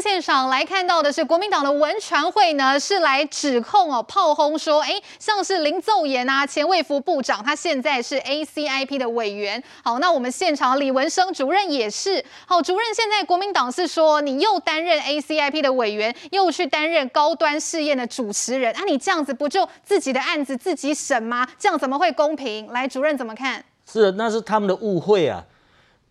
现场来看到的是国民党的文传会呢，是来指控哦，炮轰说，哎，像是林奏延啊，前卫福部长，他现在是 ACIP 的委员。好，那我们现场李文生主任也是。好，主任现在国民党是说，你又担任 ACIP 的委员，又去担任高端试验的主持人，啊，你这样子不就自己的案子自己审吗？这样怎么会公平？来，主任怎么看？是，那是他们的误会啊，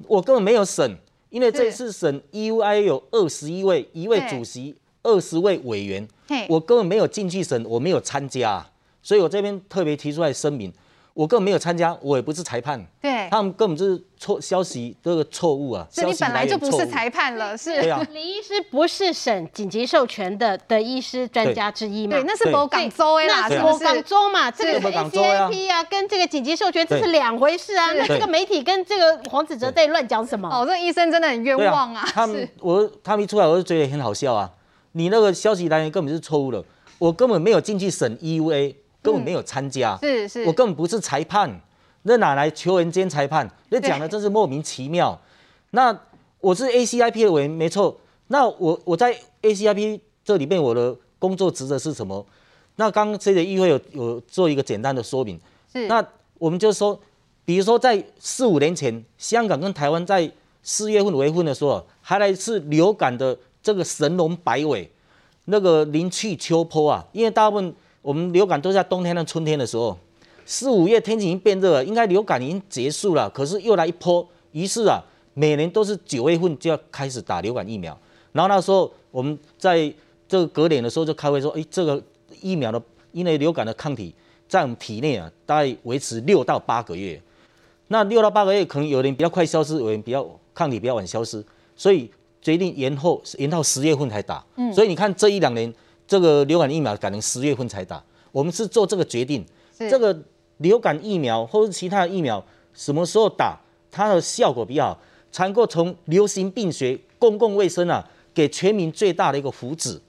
我根本没有审。因为这次审 EUI 有二十一位，一位主席，二十位委员，我根本没有进去审，我没有参加，所以我这边特别提出来声明。我根本没有参加，我也不是裁判。对，他们根本就是错消息，这个错误啊！这你本来就不是裁判了，是？对啊。李医师不是审紧急授权的的医师专家之一嘛？对，那是某港州哎，那是某港州嘛？这个 ACIP 啊，跟这个紧急授权这是两回事啊。那这个媒体跟这个黄子哲在乱讲什么？哦，这医生真的很冤枉啊！他们我他们一出来，我就觉得很好笑啊！你那个消息来源根本是错误的，我根本没有进去审 EUA。根本没有参加，是是，我根本不是裁判，那哪来球员兼裁判？那讲的真是莫名其妙。那我是 ACIP 的委员，没错。那我我在 ACIP 这里面，我的工作职责是什么？那刚刚这个议会有有做一个简单的说明。是。那我们就说，比如说在四五年前，香港跟台湾在四月份五月份的时候，还来是流感的这个神龙摆尾，那个临去秋坡啊，因为大部分。我们流感都在冬天和春天的时候，四五月天气已经变热了，应该流感已经结束了，可是又来一波，于是啊，每年都是九月份就要开始打流感疫苗，然后那时候我们在这个隔年的时候就开会说，哎，这个疫苗的因为流感的抗体在我们体内啊，大概维持六到八个月，那六到八个月可能有人比较快消失，有人比较抗体比较晚消失，所以决定延后延到十月份才打，嗯，所以你看这一两年。这个流感疫苗改成十月份才打，我们是做这个决定。这个流感疫苗或者其他的疫苗什么时候打，它的效果比较好，才能够从流行病学、公共卫生啊，给全民最大的一个福祉。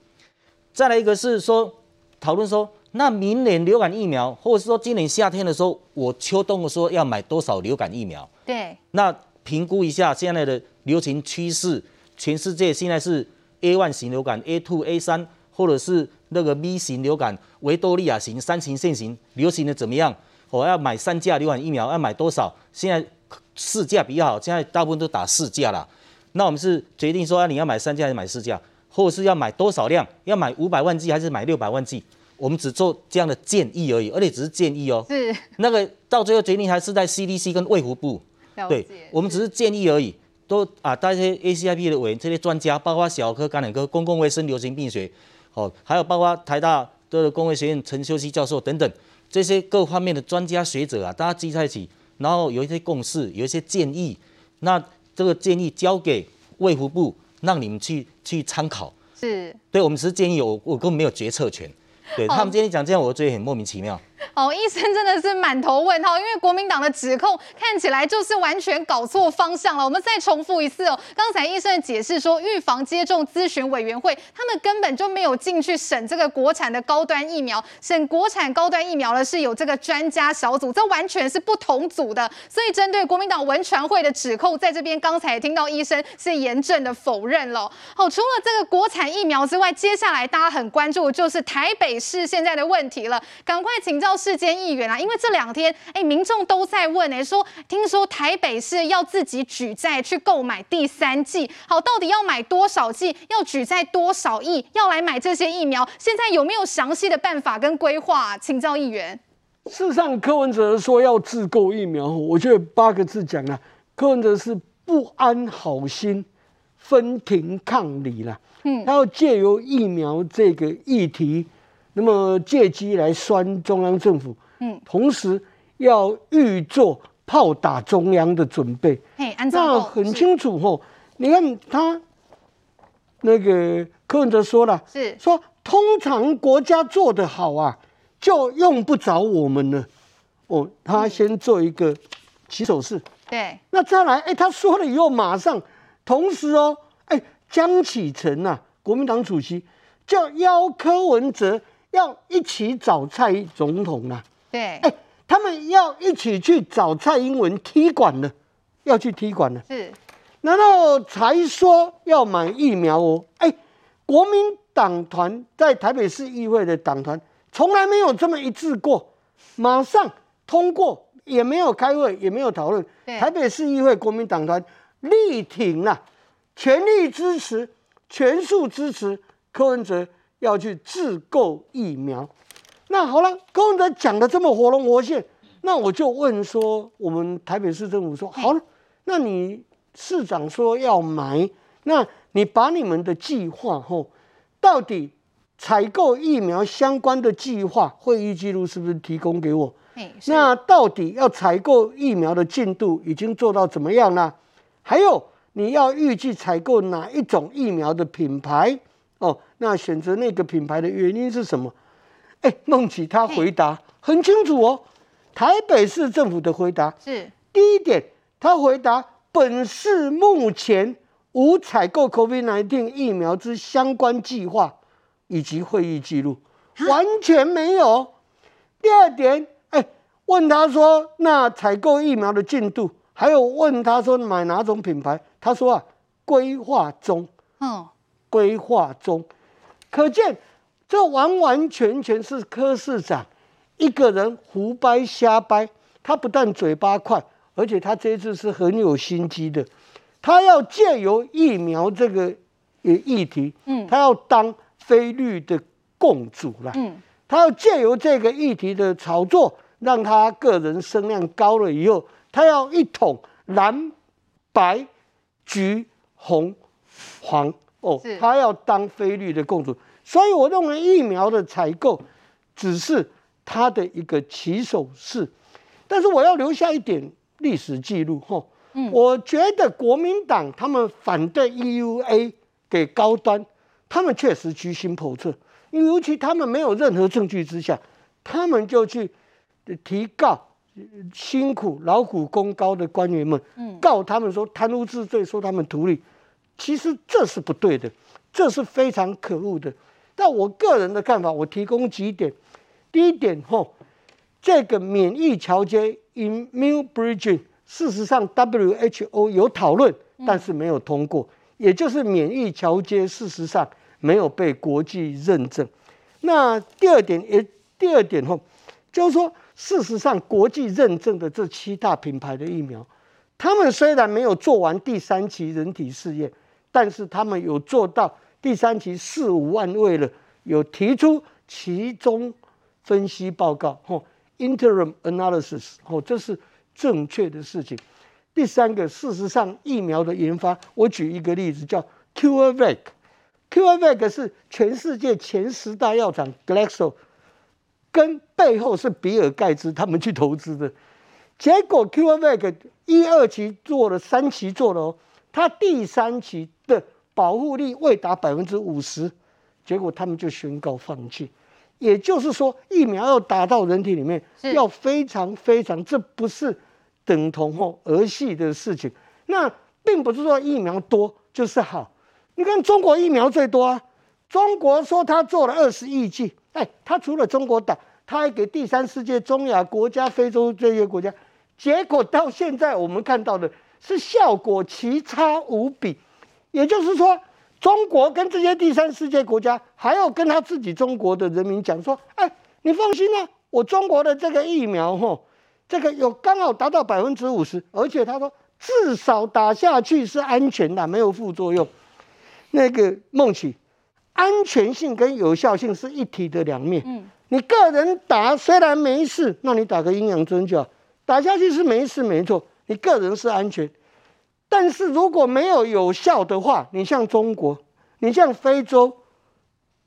再来一个是说，讨论说，那明年流感疫苗，或者是说今年夏天的时候，我秋冬的时候要买多少流感疫苗？对，那评估一下现在的流行趋势，全世界现在是 A one 型流感、A2、A3。或者是那个 B 型流感、维多利亚型、三型、线型流行的怎么样？我要买三价流感疫苗，要买多少？现在四价比较好，现在大部分都打四价了。那我们是决定说，你要买三价还是买四价，或者是要买多少量？要买五百万剂还是买六百万剂？我们只做这样的建议而已，而且只是建议哦。是那个到最后决定还是在 CDC 跟卫福部。对，我们只是建议而已。都啊，大家 ACIP 的委员、这些专家，包括小儿科、感染科、公共卫生、流行病学。哦，还有包括台大的工卫学院陈修熙教授等等，这些各方面的专家学者啊，大家聚在一起，然后有一些共识，有一些建议，那这个建议交给卫福部，让你们去去参考。是，对，我们只是建议，我我根本没有决策权。对，他们今天讲这样，我觉得很莫名其妙。哦，医生真的是满头问号，因为国民党的指控看起来就是完全搞错方向了。我们再重复一次哦，刚才医生的解释说，预防接种咨询委员会他们根本就没有进去审这个国产的高端疫苗，审国产高端疫苗的是有这个专家小组，这完全是不同组的。所以针对国民党文传会的指控，在这边刚才听到医生是严正的否认了。好，除了这个国产疫苗之外，接下来大家很关注就是台北市现在的问题了，赶快请教。世间议员啊，因为这两天哎，民众都在问哎，说听说台北市要自己举债去购买第三剂，好，到底要买多少剂？要举债多少亿？要来买这些疫苗？现在有没有详细的办法跟规划啊？请教议员。事实上，柯文哲说要自购疫苗，我觉得八个字讲了，柯文哲是不安好心，分庭抗礼了。嗯，他要借由疫苗这个议题。那么借机来酸中央政府，嗯，同时要预做炮打中央的准备，嘿，那很清楚吼。你看他那个柯文哲说了，是说通常国家做得好啊，就用不着我们了。哦，他先做一个起手式，对。那再来，哎，他说了以后，马上同时哦，哎，江启臣呐，国民党主席就邀柯文哲。要一起找蔡总统啊，对，哎，他们要一起去找蔡英文踢馆了，要去踢馆了，是，然后才说要买疫苗哦，哎，国民党团在台北市议会的党团从来没有这么一致过，马上通过，也没有开会，也没有讨论。台北市议会国民党团力挺了，全力支持，全数支持柯文哲要去自购疫苗。那好了，柯文哲讲的这么活龙活现，那我就问说，我们台北市政府说好了，那你市长说要买，那你把你们的计划吼，到底采购疫苗相关的计划会议记录是不是提供给我？那到底要采购疫苗的进度已经做到怎么样呢？还有你要预计采购哪一种疫苗的品牌？哦，那选择那个品牌的原因是什么？哎，孟琦他回答很清楚哦。台北市政府的回答是：第一点，他回答本市目前无采购 COVID-19 疫苗之相关计划以及会议记录，完全没有。第二点，哎，问他说那采购疫苗的进度，还有问他说买哪种品牌，他说啊，规划中，嗯，规划中，可见。这完完全全是柯市长一个人胡掰瞎掰，他不但嘴巴快，而且他这次是很有心机的，他要借由疫苗这个议题，嗯，他要当菲律的共主了，嗯，他要借由这个议题的炒作，让他个人声量高了以后，他要一统蓝白橘红黄哦，他要当菲律的共主。所以，我认为疫苗的采购只是它的一个起手式，但是我要留下一点历史记录哈。嗯，我觉得国民党他们反对 EUA 给高端，他们确实居心叵测，因为尤其他们没有任何证据之下，他们就去提告辛苦劳苦功高的官员们，告他们说贪污治罪，说他们图利，其实这是不对的，这是非常可恶的。但我个人的看法，我提供几点。第一点，吼，这个免疫桥接 （immune bridge） 事实上 WHO 有讨论，但是没有通过，也就是免疫桥接，事实上没有被国际认证。那第二点，也第二点，吼，就是说，事实上国际认证的这七大品牌的疫苗，他们虽然没有做完第三期人体试验，但是他们有做到。第三期四五万位了，有提出其中分析报告，吼，interim analysis，吼，这是正确的事情。第三个，事实上疫苗的研发，我举一个例子，叫 CureVac，CureVac 是全世界前十大药厂 Glaxo 跟背后是比尔盖茨他们去投资的，结果 CureVac 一二期做了，三期做了哦，它第三期的。保护力未达百分之五十，结果他们就宣告放弃。也就是说，疫苗要打到人体里面，要非常非常，这不是等同哦儿戏的事情。那并不是说疫苗多就是好。你看中国疫苗最多啊，中国说他做了二十亿剂，哎，他除了中国打，他还给第三世界、中亚国家、非洲这些国家，结果到现在我们看到的是效果奇差无比。也就是说，中国跟这些第三世界国家还要跟他自己中国的人民讲说：“哎，你放心啊，我中国的这个疫苗，吼，这个有刚好达到百分之五十，而且他说至少打下去是安全的，没有副作用。”那个孟琦，安全性跟有效性是一体的两面。嗯，你个人打虽然没事，那你打个阴阳针就好，打下去是没事没错，你个人是安全。但是如果没有有效的话，你像中国，你像非洲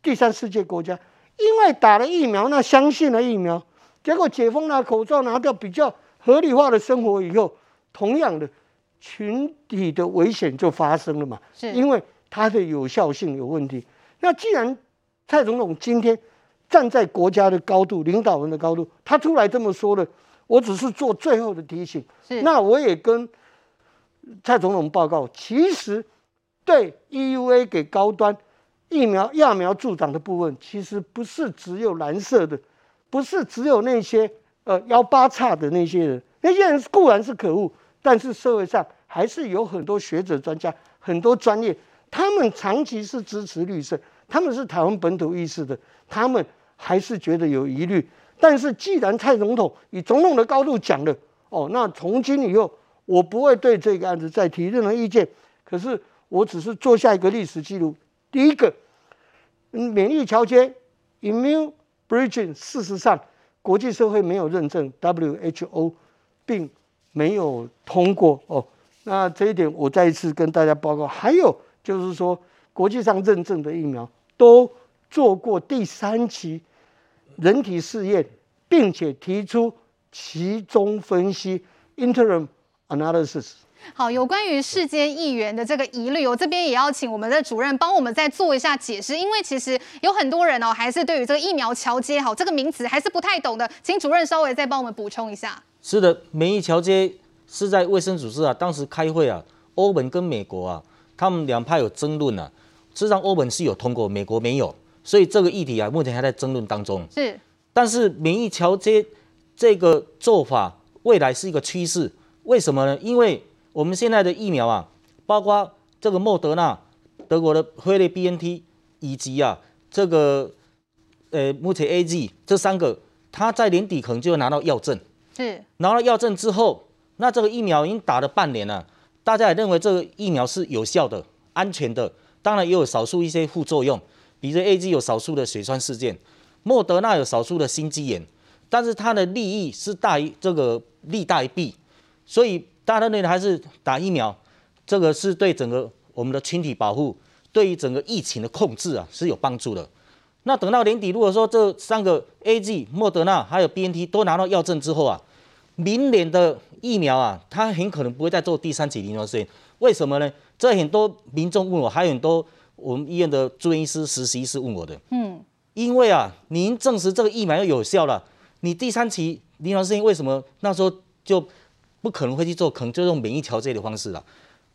第三世界国家，因为打了疫苗，那相信了疫苗，结果解封了，口罩拿掉，比较合理化的生活以后，同样的群体的危险就发生了嘛？是，因为它的有效性有问题。那既然蔡总统今天站在国家的高度、领导人的高度，他出来这么说了，我只是做最后的提醒。是，那我也跟。蔡总统报告，其实对 EUA 给高端疫苗揠苗助长的部分，其实不是只有蓝色的，不是只有那些呃幺八叉的那些人，那些人固然是可恶，但是社会上还是有很多学者专家，很多专业他们长期是支持绿色，他们是台湾本土意识的，他们还是觉得有疑虑。但是既然蔡总统以总统的高度讲了，哦，那从今以后我不会对这个案子再提任何意见。可是我只是做下一个历史记录。第一个，免疫桥接 （immune bridging） 事实上国际社会没有认证，WHO 并没有通过哦。那这一点我再一次跟大家报告。还有就是说，国际上认证的疫苗都做过第三期人体试验，并且提出其中分析 （interim analysis）。好，有关于世间议员的这个疑虑，我这边也要请我们的主任帮我们再做一下解释，因为其实有很多人哦，还是对于这个疫苗桥接好这个名词还是不太懂的，请主任稍微再帮我们补充一下。是的，免疫桥接。是在卫生组织啊，当时开会啊，欧盟跟美国啊，他们两派有争论啊。事实上，欧盟是有通过，美国没有，所以这个议题啊，目前还在争论当中。是，但是免疫桥接这个做法，未来是一个趋势。为什么呢？因为我们现在的疫苗啊，包括这个莫德纳、德国的辉瑞 BNT 以及啊这个呃目前 A G 这三个，它在年底可能就会拿到药证。是，拿到药证之后。那这个疫苗已经打了半年了，大家也认为这个疫苗是有效的、安全的。当然也有少数一些副作用，比如 A G 有少数的血栓事件，莫德纳有少数的心肌炎。但是它的利益是大于这个利大于弊，所以大家认为还是打疫苗，这个是对整个我们的群体保护，对于整个疫情的控制啊是有帮助的。那等到年底，如果说这三个 A G、莫德纳还有 BNT 都拿到药证之后啊，明年的疫苗啊，它很可能不会再做第三期临床试验。为什么呢？这很多民众问我，还有很多我们医院的住院医师、实习医师问我的。嗯，因为啊，您证实这个疫苗要有效了，你第三期临床试验为什么那时候就不可能会去做？可能就用免疫调节的方式了，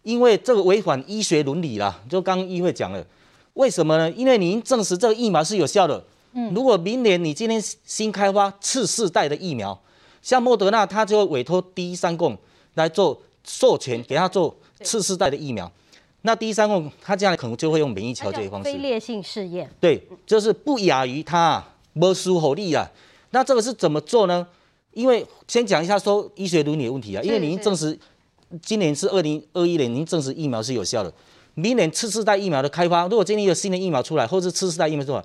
因为这个违反医学伦理了。就刚刚议会讲了，为什么呢？因为您证实这个疫苗是有效的。嗯，如果明年你今天新开发次世代的疫苗。像莫德纳，他就会委托第一三共来做授权，给他做次世代的疫苗。那第一三共他将来可能就会用免疫调节的方式。非烈性试验。对，就是不亚于他没输火力啊。那这个是怎么做呢？因为先讲一下说医学伦理的问题啊。因为你已经证实今年是二零二一年，已经证实疫苗是有效的。明年次世代疫苗的开发，如果今年有新的疫苗出来，或是次世代疫苗出来，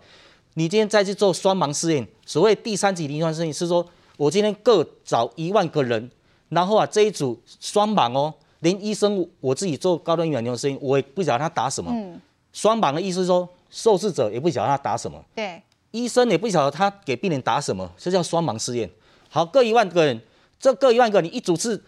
你今天再去做双盲试验，所谓第三级临床试验是说。我今天各找一万个人，然后啊这一组双盲哦，连医生我自己做高端疫苗临床试验，我也不晓得他打什么。嗯。双盲的意思是说，受试者也不晓得他打什么。对。医生也不晓得他给病人打什么，这叫双盲试验。好，各一万个人，这各一万个，你一组是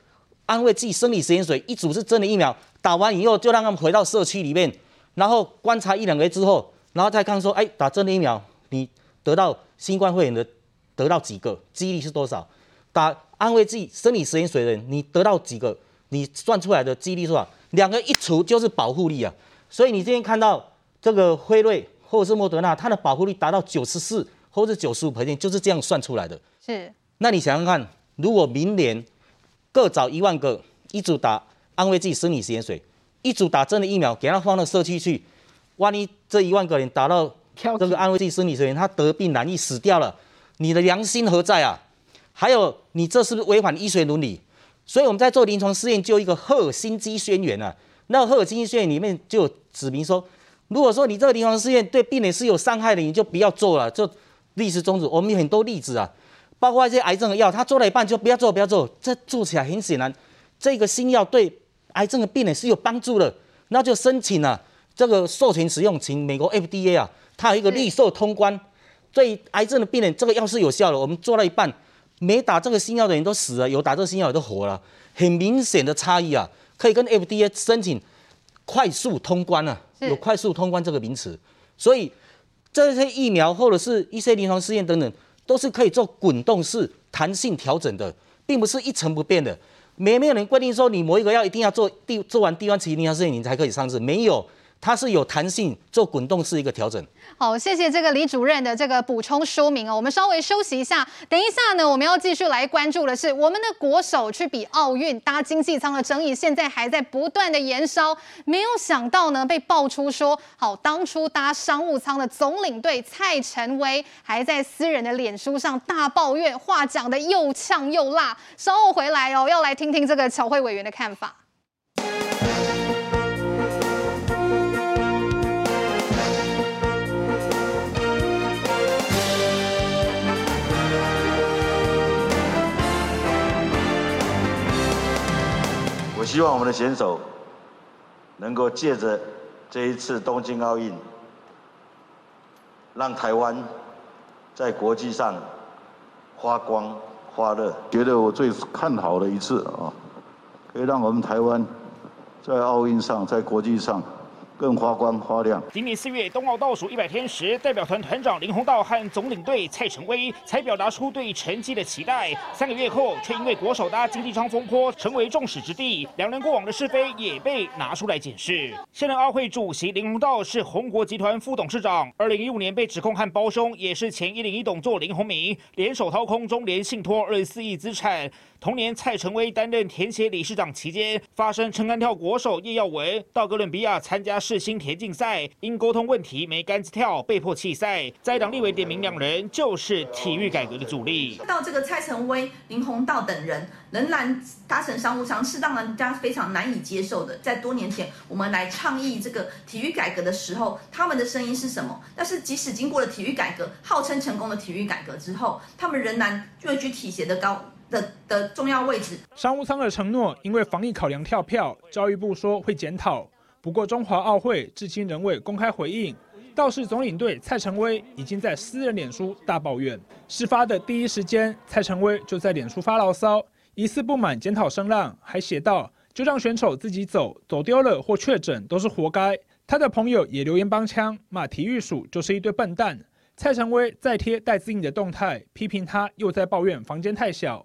安慰剂生理实验水，一组是真的疫苗。打完以后就让他们回到社区里面，然后观察一两个月之后，然后再看说，哎，打真的疫苗，你得到新冠肺炎的。得到几个几率是多少？打安慰剂、生理实验水的人，你得到几个？你算出来的几率是多少？两个一除就是保护力啊！所以你今天看到这个辉瑞或者是莫德纳，它的保护力达到九十四或者九十五%，就是这样算出来的。是。那你想想看，如果明年各找一万个，一组打安慰剂、生理食盐水，一组打针的疫苗，给他放到社区去，万一这一万个人打到这个安慰剂、生理食盐，他得病难易死掉了。你的良心何在啊？还有，你这是不是违反医学伦理？所以我们在做临床试验，就一个赫尔辛基宣言啊。那赫尔辛基宣言里面就指明说，如果说你这个临床试验对病人是有伤害的，你就不要做了，就立时终止。我们有很多例子啊，包括一些癌症的药，他做了一半就不要做，不要做。这做起来很显然，这个新药对癌症的病人是有帮助的，那就申请了、这个授权使用，请美国 FDA 啊，它有一个绿色通关。对癌症的病人，这个药是有效的。我们做了一半，没打这个新药的人都死了，有打这个新药的都活了，很明显的差异啊！可以跟 FDA 申请快速通关啊，有快速通关这个名词。所以这些疫苗或者是一些临床试验等等，都是可以做滚动式弹性调整的，并不是一成不变的。没没有人规定说你某一个要一定要做第做完低端期临床试验你才可以上市，没有。它是有弹性做滚动式一个调整。好，谢谢这个李主任的这个补充说明哦。我们稍微休息一下，等一下呢，我们要继续来关注的是我们的国手去比奥运搭经济舱的争议，现在还在不断的延烧。没有想到呢，被爆出说，好，当初搭商务舱的总领队蔡成威还在私人的脸书上大抱怨，话讲得又呛又辣。稍后回来哦，要来听听这个巧慧委员的看法。希望我们的选手能够借着这一次东京奥运，让台湾在国际上发光发热。觉得我最看好的一次啊，可以让我们台湾在奥运上，在国际上。更发光发亮。今年四月冬奥倒数一百天时，代表团团长林鸿道和总领队蔡成威才表达出对成绩的期待。三个月后，却因为国手搭经济舱风波，成为众矢之的。两人过往的是非也被拿出来检视。现任奥会主席林鸿道是宏国集团副董事长，二零一五年被指控和胞兄也是前一零一董座林鸿明联手掏空中联信托二十四亿资产。同年，蔡成威担任田协理事长期间，发生撑杆跳国手叶耀文到哥伦比亚参加世新田径赛，因沟通问题没杆子跳，被迫弃赛。在党立委点名两人就是体育改革的主力。到这个蔡成威、林鸿道等人仍然搭乘商务舱，是让人家非常难以接受的。在多年前，我们来倡议这个体育改革的时候，他们的声音是什么？但是即使经过了体育改革，号称成功的体育改革之后，他们仍然位居体协的高。的的重要位置。商务舱的承诺因为防疫考量跳票，教育部说会检讨。不过中华奥会至今仍未公开回应。倒是总领队蔡成威已经在私人脸书大抱怨。事发的第一时间，蔡成威就在脸书发牢骚，疑似不满检讨声浪，还写道：“就让选手自己走，走丢了或确诊都是活该。”他的朋友也留言帮腔，骂体育署就是一堆笨蛋。蔡成威再贴戴资颖的动态，批评他又在抱怨房间太小。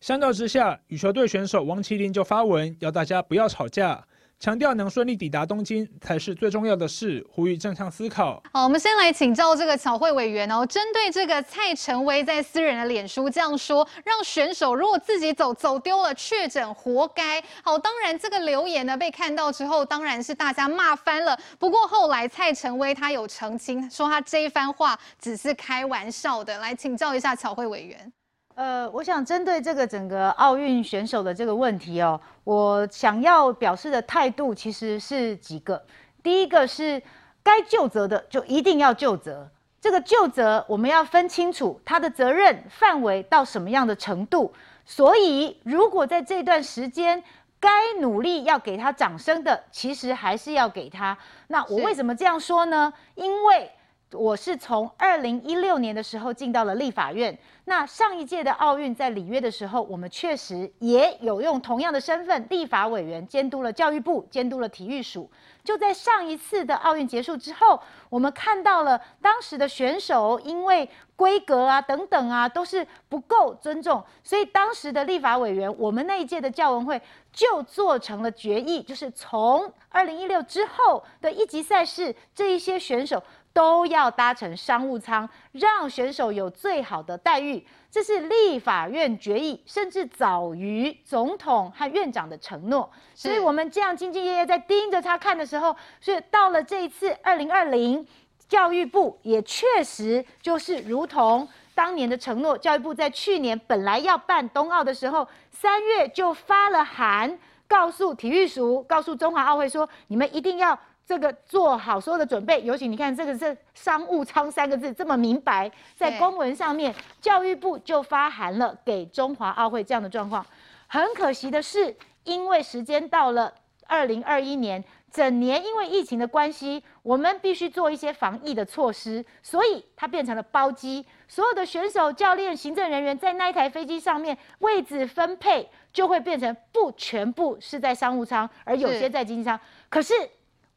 相较之下，羽球队选手王麒麟就发文要大家不要吵架，强调能顺利抵达东京才是最重要的事，呼吁正向思考。好，我们先来请教这个巧慧委员哦，针对这个蔡成威在私人的脸书这样说，让选手如果自己走走丢了确诊活该。好，当然这个留言呢被看到之后，当然是大家骂翻了。不过后来蔡成威他有澄清，说他这一番话只是开玩笑的。来请教一下巧慧委员。呃，我想针对这个整个奥运选手的这个问题哦，我想要表示的态度其实是几个。第一个是该就责的就一定要就责，这个就责我们要分清楚他的责任范围到什么样的程度。所以，如果在这段时间该努力要给他掌声的，其实还是要给他。那我为什么这样说呢？因为我是从二零一六年的时候进到了立法院。那上一届的奥运在里约的时候，我们确实也有用同样的身份，立法委员监督了教育部，监督了体育署。就在上一次的奥运结束之后，我们看到了当时的选手因为规格啊等等啊都是不够尊重，所以当时的立法委员，我们那一届的教文会就做成了决议，就是从二零一六之后的一级赛事，这一些选手。都要搭乘商务舱，让选手有最好的待遇，这是立法院决议，甚至早于总统和院长的承诺。所以我们这样兢兢业业在盯着他看的时候，所以到了这一次二零二零，教育部也确实就是如同当年的承诺，教育部在去年本来要办冬奥的时候，三月就发了函，告诉体育署，告诉中华奥会说，你们一定要。这个做好所有的准备，尤其你看这个是商务舱三个字这么明白，在公文上面，教育部就发函了给中华奥会这样的状况。很可惜的是，因为时间到了二零二一年，整年因为疫情的关系，我们必须做一些防疫的措施，所以它变成了包机，所有的选手、教练、行政人员在那一台飞机上面位置分配就会变成不全部是在商务舱，而有些在经济舱，可是。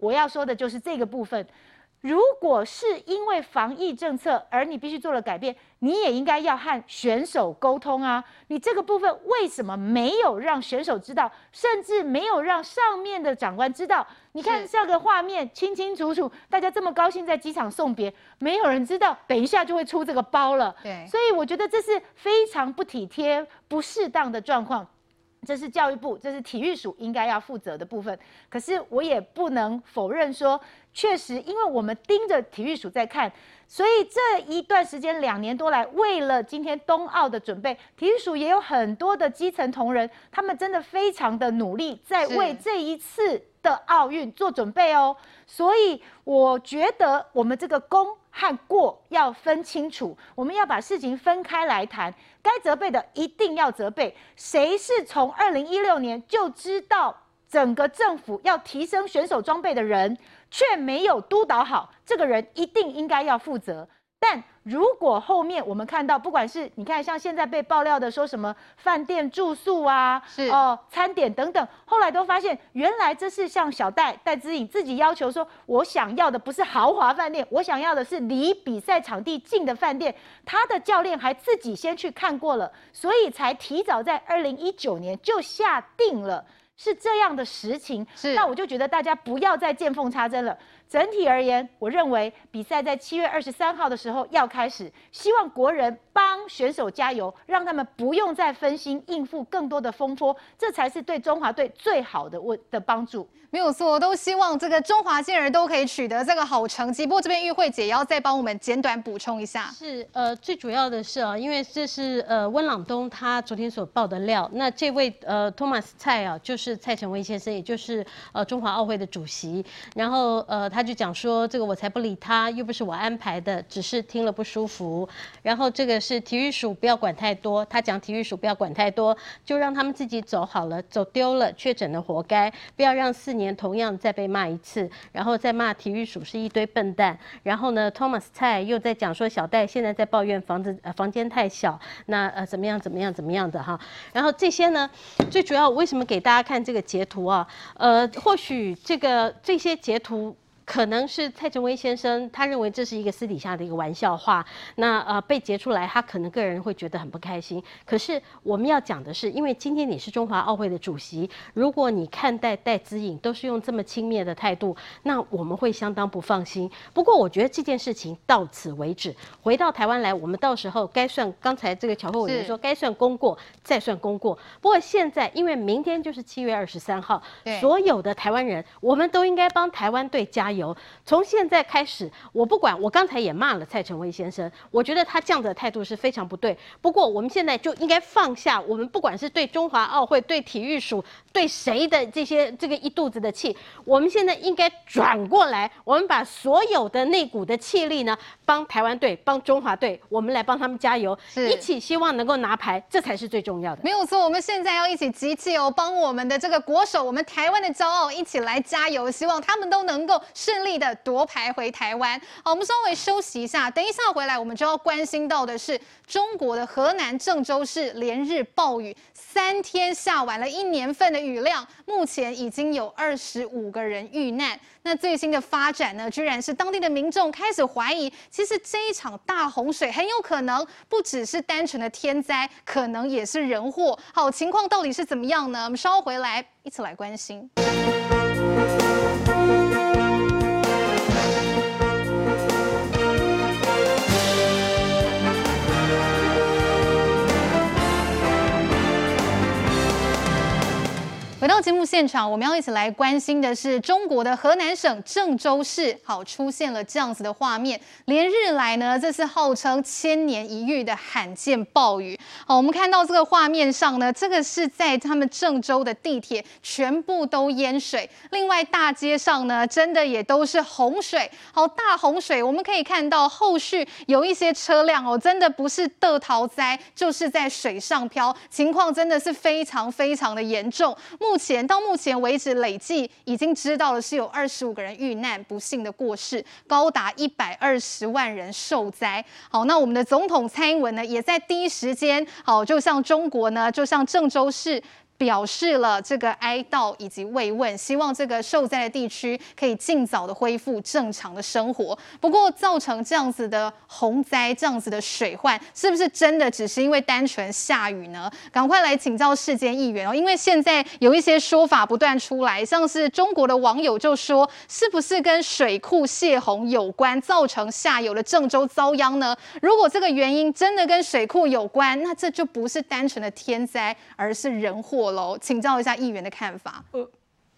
我要说的就是这个部分，如果是因为防疫政策而你必须做了改变，你也应该要和选手沟通啊。你这个部分为什么没有让选手知道，甚至没有让上面的长官知道？你看这个画面清清楚楚，大家这么高兴在机场送别，没有人知道等一下就会出这个包了。对，所以我觉得这是非常不体贴、不适当的状况。这是教育部，这是体育署应该要负责的部分。可是我也不能否认说，确实，因为我们盯着体育署在看，所以这一段时间两年多来，为了今天冬奥的准备，体育署也有很多的基层同仁，他们真的非常的努力，在为这一次的奥运做准备哦。所以我觉得我们这个功和过要分清楚，我们要把事情分开来谈。该责备的一定要责备，谁是从二零一六年就知道整个政府要提升选手装备的人，却没有督导好，这个人一定应该要负责。但如果后面我们看到，不管是你看像现在被爆料的说什么饭店住宿啊，是哦、呃、餐点等等，后来都发现原来这是像小戴戴之颖自己要求说，我想要的不是豪华饭店，我想要的是离比赛场地近的饭店。他的教练还自己先去看过了，所以才提早在二零一九年就下定了，是这样的实情。是，那我就觉得大家不要再见缝插针了。整体而言，我认为比赛在七月二十三号的时候要开始，希望国人帮选手加油，让他们不用再分心应付更多的风波，这才是对中华队最好的问的帮助。没有错，我都希望这个中华健儿都可以取得这个好成绩。不过这边玉慧姐也要再帮我们简短补充一下。是，呃，最主要的是啊，因为这是呃温朗东他昨天所报的料，那这位呃托马斯蔡啊，就是蔡成威先生，也就是呃中华奥会的主席，然后呃他。他就讲说，这个我才不理他，又不是我安排的，只是听了不舒服。然后这个是体育署，不要管太多。他讲体育署不要管太多，就让他们自己走好了，走丢了确诊了活该，不要让四年同样再被骂一次，然后再骂体育署是一堆笨蛋。然后呢，Thomas 蔡又在讲说小戴现在在抱怨房子呃房间太小，那呃怎么样怎么样怎么样的哈。然后这些呢，最主要为什么给大家看这个截图啊？呃，或许这个这些截图。可能是蔡成威先生，他认为这是一个私底下的一个玩笑话，那呃被截出来，他可能个人会觉得很不开心。可是我们要讲的是，因为今天你是中华奥会的主席，如果你看待戴资颖都是用这么轻蔑的态度，那我们会相当不放心。不过我觉得这件事情到此为止，回到台湾来，我们到时候该算刚才这个乔慧委员说该算功过，再算功过。不过现在因为明天就是七月二十三号，所有的台湾人，我们都应该帮台湾队加油。从现在开始，我不管，我刚才也骂了蔡成威先生，我觉得他这样的态度是非常不对。不过我们现在就应该放下，我们不管是对中华奥会、对体育署、对谁的这些这个一肚子的气，我们现在应该转过来，我们把所有的那股的气力呢，帮台湾队、帮中华队，我们来帮他们加油，一起希望能够拿牌，这才是最重要的。没有错，我们现在要一起集气哦，帮我们的这个国手，我们台湾的骄傲，一起来加油，希望他们都能够。顺利的夺牌回台湾。好，我们稍微休息一下，等一下回来，我们就要关心到的是中国的河南郑州市连日暴雨，三天下完了一年份的雨量，目前已经有二十五个人遇难。那最新的发展呢，居然是当地的民众开始怀疑，其实这一场大洪水很有可能不只是单纯的天灾，可能也是人祸。好，情况到底是怎么样呢？我们稍回来一起来关心。现场，我们要一起来关心的是中国的河南省郑州市，好，出现了这样子的画面。连日来呢，这是号称千年一遇的罕见暴雨。好，我们看到这个画面上呢，这个是在他们郑州的地铁全部都淹水，另外大街上呢，真的也都是洪水。好，大洪水，我们可以看到后续有一些车辆哦，真的不是得逃灾，就是在水上漂，情况真的是非常非常的严重。目前到目前为止，累计已经知道了是有二十五个人遇难，不幸的过世，高达一百二十万人受灾。好，那我们的总统蔡英文呢，也在第一时间，好，就像中国呢，就像郑州市。表示了这个哀悼以及慰问，希望这个受灾的地区可以尽早的恢复正常的生活。不过，造成这样子的洪灾、这样子的水患，是不是真的只是因为单纯下雨呢？赶快来请教世间议员哦，因为现在有一些说法不断出来，像是中国的网友就说，是不是跟水库泄洪有关，造成下游的郑州遭殃呢？如果这个原因真的跟水库有关，那这就不是单纯的天灾，而是人祸喽。请教一下议员的看法。呃，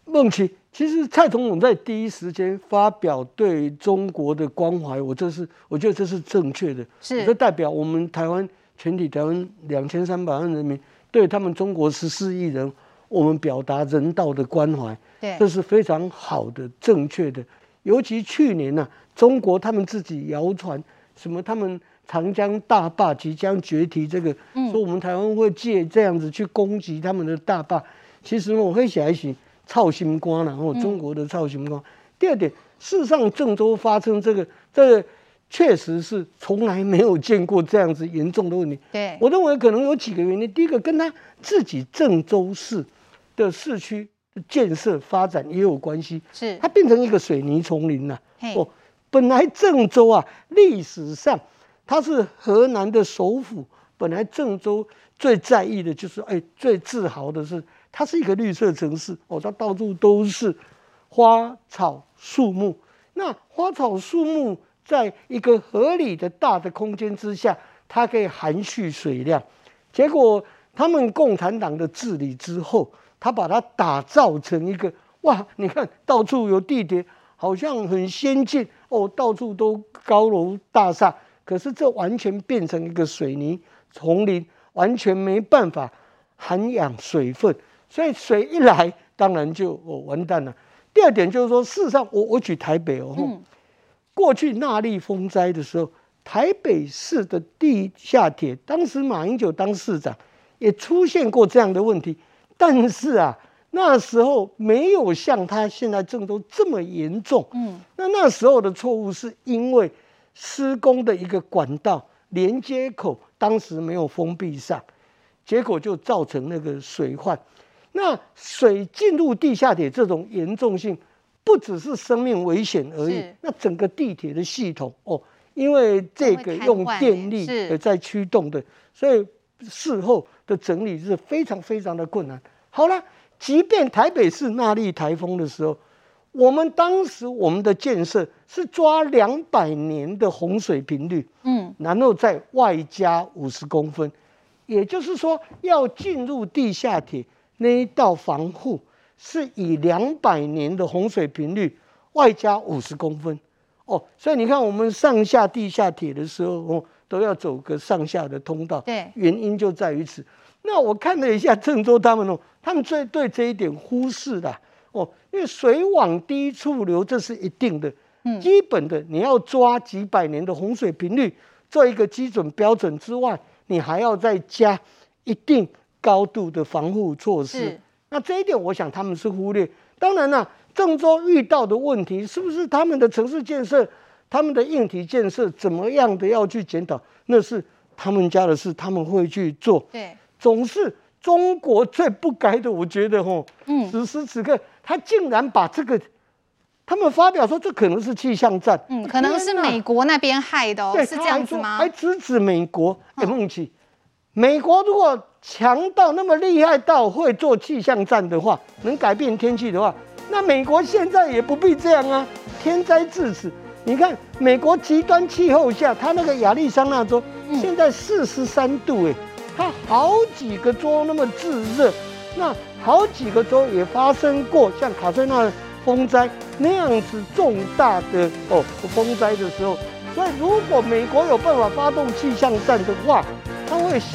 孟琪，其实蔡总统在第一时间发表对中国的关怀，我这是我觉得这是正确的，是这代表我们台湾全体台湾两千三百万人民对他们中国十四亿人，我们表达人道的关怀，对，这是非常好的、正确的。尤其去年呢、啊，中国他们自己谣传什么他们。长江大坝即将决堤，这个说我们台湾会借这样子去攻击他们的大坝，其实我会写一写操心瓜，然后中国的操心瓜。第二点，事实上郑州发生这个，这个确实是从来没有见过这样子严重的问题。对，我认为可能有几个原因，第一个跟他自己郑州市的市区建设发展也有关系，是它变成一个水泥丛林了。哦，本来郑州啊历史上。它是河南的首府，本来郑州最在意的就是，哎，最自豪的是，它是一个绿色城市哦，它到处都是花草树木。那花草树木在一个合理的大的空间之下，它可以含蓄水量。结果他们共产党的治理之后，他把它打造成一个哇，你看到处有地铁，好像很先进哦，到处都高楼大厦。可是这完全变成一个水泥丛林，完全没办法涵养水分，所以水一来，当然就哦完蛋了。第二点就是说，事实上，我我举台北哦，嗯、过去那莉风灾的时候，台北市的地下铁，当时马英九当市长，也出现过这样的问题，但是啊，那时候没有像他现在郑州这么严重。嗯，那那时候的错误是因为。施工的一个管道连接口当时没有封闭上，结果就造成那个水患。那水进入地下铁这种严重性，不只是生命危险而已。那整个地铁的系统哦，因为这个用电力在驱动的，所以事后的整理是非常非常的困难。好了，即便台北市纳莉台风的时候。我们当时我们的建设是抓两百年的洪水频率，嗯，然后再外加五十公分，也就是说要进入地下铁那一道防护是以两百年的洪水频率外加五十公分，哦，所以你看我们上下地下铁的时候哦都要走个上下的通道，对，原因就在于此。那我看了一下郑州他们哦，他们最对这一点忽视了。哦，因为水往低处流，这是一定的，基本的，你要抓几百年的洪水频率做一个基准标准之外，你还要再加一定高度的防护措施。那这一点，我想他们是忽略。当然了，郑州遇到的问题是不是他们的城市建设、他们的硬体建设怎么样的要去检讨，那是他们家的事，他们会去做。对，总是中国最不该的，我觉得吼，嗯，此时此刻。他竟然把这个，他们发表说这可能是气象站，嗯，可能是美国那边害的哦，对，是这样子吗？还直指美国，哎，孟琦，美国如果强到那么厉害到会做气象站的话，能改变天气的话，那美国现在也不必这样啊，天灾至此，你看美国极端气候下，它那个亚利桑那州现在四十三度，哎，它好几个州那么炙热，那。好几个州也发生过像卡塞纳风灾那样子重大的哦风灾的时候，所以如果美国有办法发动气象站的话，他会先。